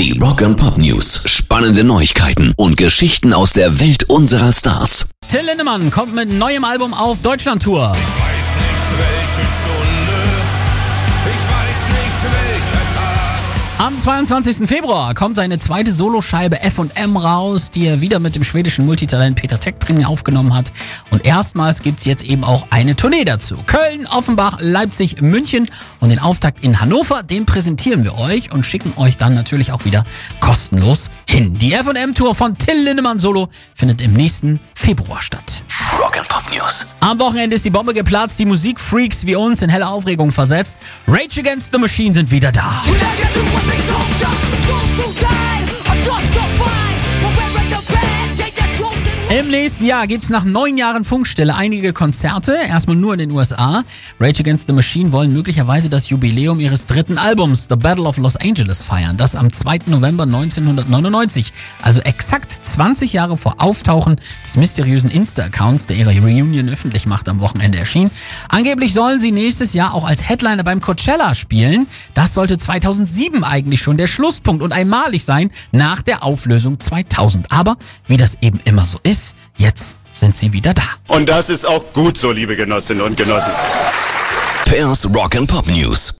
Die Rock and Pop News. Spannende Neuigkeiten und Geschichten aus der Welt unserer Stars. Till Lindemann kommt mit neuem Album auf Deutschlandtour. Am 22. Februar kommt seine zweite Soloscheibe F&M raus, die er wieder mit dem schwedischen Multitalent Peter Tektring aufgenommen hat. Und erstmals gibt's jetzt eben auch eine Tournee dazu. Köln, Offenbach, Leipzig, München und den Auftakt in Hannover, den präsentieren wir euch und schicken euch dann natürlich auch wieder kostenlos hin. Die F&M-Tour von Till Lindemann Solo findet im nächsten Februar statt. News. Am Wochenende ist die Bombe geplatzt, die Musikfreaks wie uns in helle Aufregung versetzt. Rage Against the Machine sind wieder da. Im nächsten Jahr gibt's nach neun Jahren Funkstille einige Konzerte, erstmal nur in den USA. Rage Against the Machine wollen möglicherweise das Jubiläum ihres dritten Albums, The Battle of Los Angeles, feiern. Das am 2. November 1999, also exakt 20 Jahre vor Auftauchen des mysteriösen Insta-Accounts, der ihre Reunion öffentlich macht, am Wochenende erschien. Angeblich sollen sie nächstes Jahr auch als Headliner beim Coachella spielen. Das sollte 2007 eigentlich schon der Schlusspunkt und einmalig sein nach der Auflösung 2000. Aber wie das eben immer so ist, jetzt sind sie wieder da. Und das ist auch gut so, liebe Genossinnen und Genossen. Pairs Rock and Pop News.